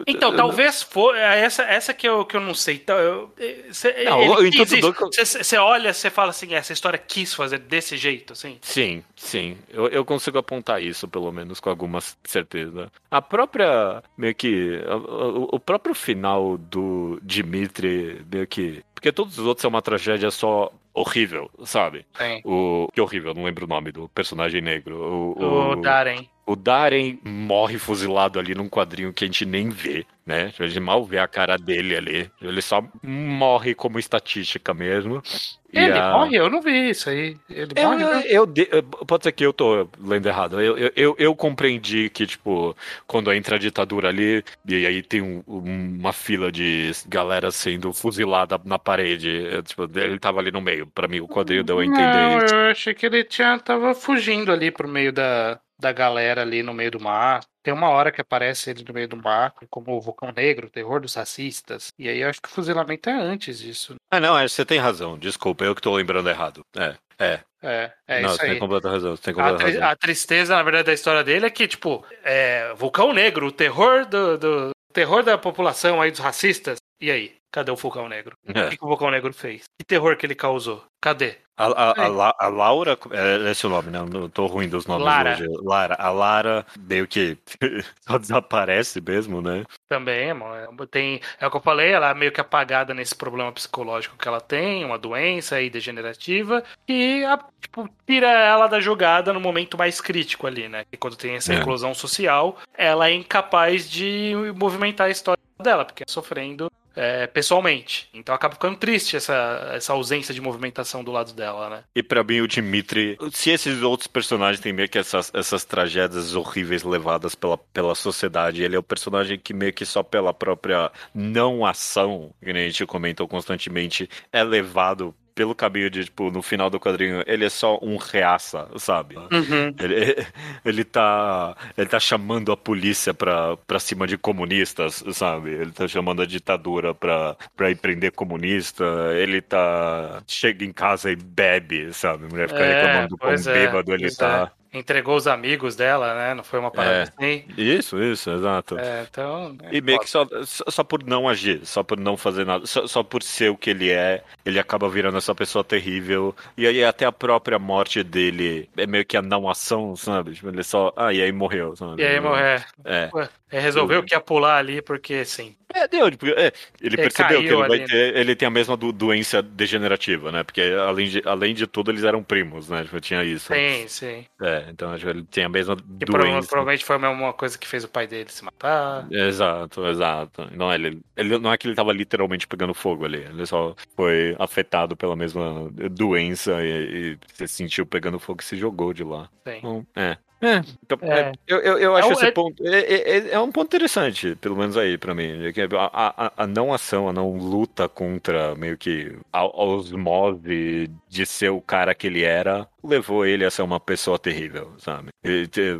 Então, talvez for é essa, essa que eu, que eu não sei. Então, eu, cê, não, o intuito do... Você olha, você fala assim, essa história quis fazer desse jeito, assim? Sim, sim. Eu, eu consigo apontar isso, pelo menos, com alguma certeza. A própria, meio que o, próprio final do Dimitri, meio que. Porque todos os outros é uma tragédia só horrível, sabe? Sim. O que horrível, não lembro o nome do personagem negro. O, o, o Darren. O Darren morre fuzilado ali num quadrinho que a gente nem vê, né? A gente mal vê a cara dele ali. Ele só morre como estatística mesmo. Ele a... morre? Eu não vi isso aí. Ele eu, morre, né? eu, eu, pode ser que eu tô lendo errado. Eu, eu, eu, eu, compreendi que, tipo, quando entra a ditadura ali, e aí tem um, uma fila de galera sendo fuzilada na parede. É, tipo, ele tava ali no meio. Pra mim, o quadrinho deu a entender não. Eu achei que ele tinha, tava fugindo ali pro meio da, da galera ali no meio do mar. Tem uma hora que aparece ele no meio do mar, como o Vulcão Negro, o terror dos racistas. E aí eu acho que o fuzilamento é antes disso. Ah, não, é, você tem razão. Desculpa, eu que tô lembrando errado. É, é. É, é não, isso aí. Tem completa razão, tem completa a, tri razão. a tristeza, na verdade, da história dele é que, tipo, é, Vulcão Negro, o terror do, do terror da população aí dos racistas. E aí? Cadê o Vulcão Negro? É. O que, que o Vulcão Negro fez? Que terror que ele causou? Cadê? A, a, a, a, Laura, é esse é o nome, né? Eu tô ruim dos nomes Lara. hoje. Lara. A Lara meio que só desaparece mesmo, né? Também, mano. Tem, é o que eu falei, ela é meio que apagada nesse problema psicológico que ela tem, uma doença aí degenerativa, e tipo, tira ela da jogada no momento mais crítico ali, né? E quando tem essa é. inclusão social, ela é incapaz de movimentar a história dela, porque é sofrendo é, pessoalmente. Então acaba ficando triste essa, essa ausência de movimentação do lado dela, né? E para mim o Dimitri, se esses outros personagens têm meio que essas, essas tragédias horríveis levadas pela, pela sociedade, ele é o personagem que meio que só pela própria não ação, que a gente comentou constantemente, é levado pelo caminho de, tipo, no final do quadrinho, ele é só um reaça, sabe? Uhum. Ele, ele tá. Ele tá chamando a polícia pra, pra cima de comunistas, sabe? Ele tá chamando a ditadura pra, pra empreender comunista. Ele tá. Chega em casa e bebe, sabe? A mulher fica é, reclamando do quão é, bêbado ele tá. É entregou os amigos dela, né? Não foi uma parada é. assim. Isso, isso, exato. É, então. É e meio que só, só por não agir, só por não fazer nada, só, só por ser o que ele é, ele acaba virando essa pessoa terrível. E aí até a própria morte dele é meio que a não ação, sabe? Tipo, ele só. Ah, e aí morreu, sabe? E aí morreu. É. Ué, resolveu que ia pular ali porque sim. É, deu, é, ele percebeu que ele, vai ali, ter, ele tem a mesma do, doença degenerativa, né? Porque além de, além de tudo, eles eram primos, né? Tipo, tinha isso. Sim, sim. É, então ele tem a mesma e doença. provavelmente foi a mesma coisa que fez o pai dele se matar. Exato, exato. Não, ele, ele, não é que ele tava literalmente pegando fogo ali, ele só foi afetado pela mesma doença e, e se sentiu pegando fogo e se jogou de lá. Sim. Então, é. É, então, é. é. eu, eu, eu acho é, esse é... ponto. É, é, é, um ponto interessante, pelo menos aí, para mim. A, a, a, não ação, a não luta contra meio que a, a osmose de ser o cara que ele era, levou ele a ser uma pessoa terrível, sabe? Ele teve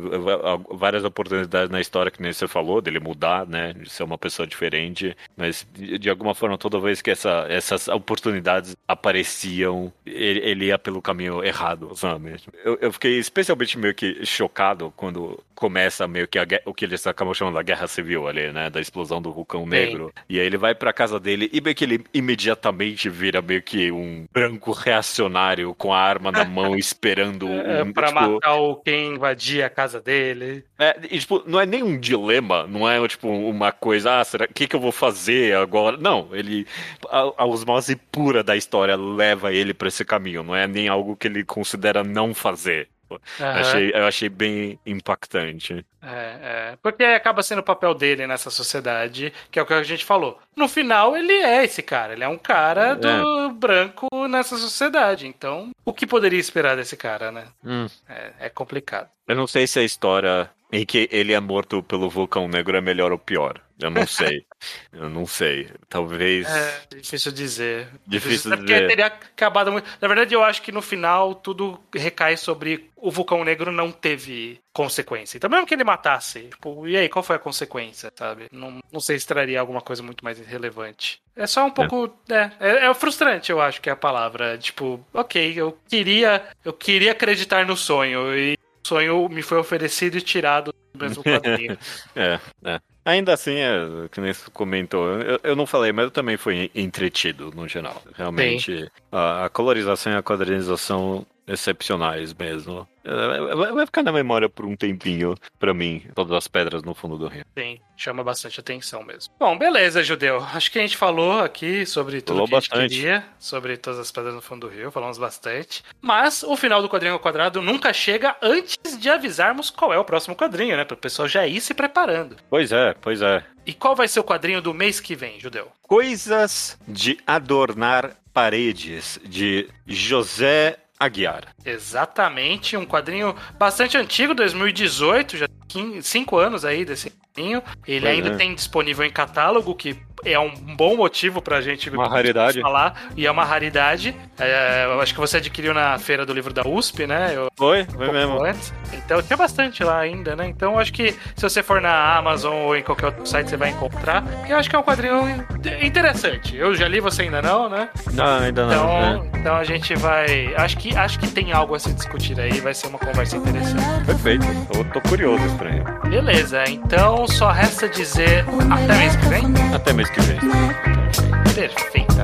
várias oportunidades na história que nem você falou, dele mudar, né? De ser uma pessoa diferente, mas de, alguma forma, toda vez que essa, essas oportunidades apareciam, ele, ele, ia pelo caminho errado, sabe? Eu, eu, fiquei especialmente meio que chocado quando começa meio que a, o que eles acabam chamando da guerra civil ali, né? Da explosão do vulcão negro. Sim. E aí ele vai pra casa dele e meio que ele imediatamente vira meio que um branco reacionário com a arma na mão esperando é, um, pra tipo... matar o quem invadir a casa dele. É, e, tipo, não é nem um dilema, não é tipo uma coisa, ah, será que que eu vou fazer agora? Não, ele a, a osmose pura da história leva ele para esse caminho, não é nem algo que ele considera não fazer. Uhum. Achei, eu achei bem impactante. É, é, porque acaba sendo o papel dele nessa sociedade, que é o que a gente falou. No final, ele é esse cara. Ele é um cara do é. branco nessa sociedade. Então, o que poderia esperar desse cara, né? Hum. É, é complicado. Eu não sei se a história em que ele é morto pelo vulcão negro é melhor ou pior. Eu não sei. Eu não sei. Talvez. É difícil dizer. Difícil dizer. Porque teria acabado muito. Na verdade, eu acho que no final tudo recai sobre o vulcão negro não teve consequência. Então, mesmo que ele matasse, tipo, e aí, qual foi a consequência, sabe? Não, não sei se traria alguma coisa muito mais relevante. É só um pouco. É. É, é, frustrante, eu acho que é a palavra. Tipo, ok, eu queria. Eu queria acreditar no sonho. E sonho me foi oferecido e tirado do mesmo quadrinho. é, é. Ainda assim, é, que nem você comentou, eu, eu, não falei, mas eu também fui entretido no geral. Realmente, a, a, colorização e a quadrinização excepcionais mesmo. Vai ficar na memória por um tempinho para mim, todas as pedras no fundo do rio. Sim, chama bastante atenção mesmo. Bom, beleza, Judeu. Acho que a gente falou aqui sobre tudo falou que bastante. a gente queria, sobre todas as pedras no fundo do rio, falamos bastante. Mas o final do quadrinho ao quadrado nunca chega antes de avisarmos qual é o próximo quadrinho, né? Para o pessoal já ir se preparando. Pois é, pois é. E qual vai ser o quadrinho do mês que vem, Judeu? Coisas de adornar paredes, de José Aguiar. Exatamente, um quadrinho bastante antigo, 2018, já tem 5 anos aí desse quadrinho. Ele pois ainda é. tem disponível em catálogo, que é um bom motivo pra gente uma raridade. falar. E é uma raridade. É, eu acho que você adquiriu na feira do livro da USP, né? Eu, foi, foi um mesmo. Antes. Então tinha bastante lá ainda, né? Então eu acho que se você for na Amazon ou em qualquer outro site, você vai encontrar. Eu acho que é um quadrinho interessante. Eu já li, você ainda não, né? Não, ainda não. Então, é. então a gente vai. Acho que, acho que tem algo a se discutir aí, vai ser uma conversa interessante. Perfeito. Eu tô curioso estranho. Beleza, então só resta dizer até mês que vem. Até mês stupid. Det är fint.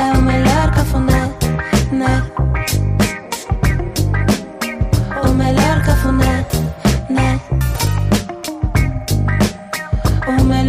Ömeler kafana, ne. Ömeler kafana, ne. Ömeler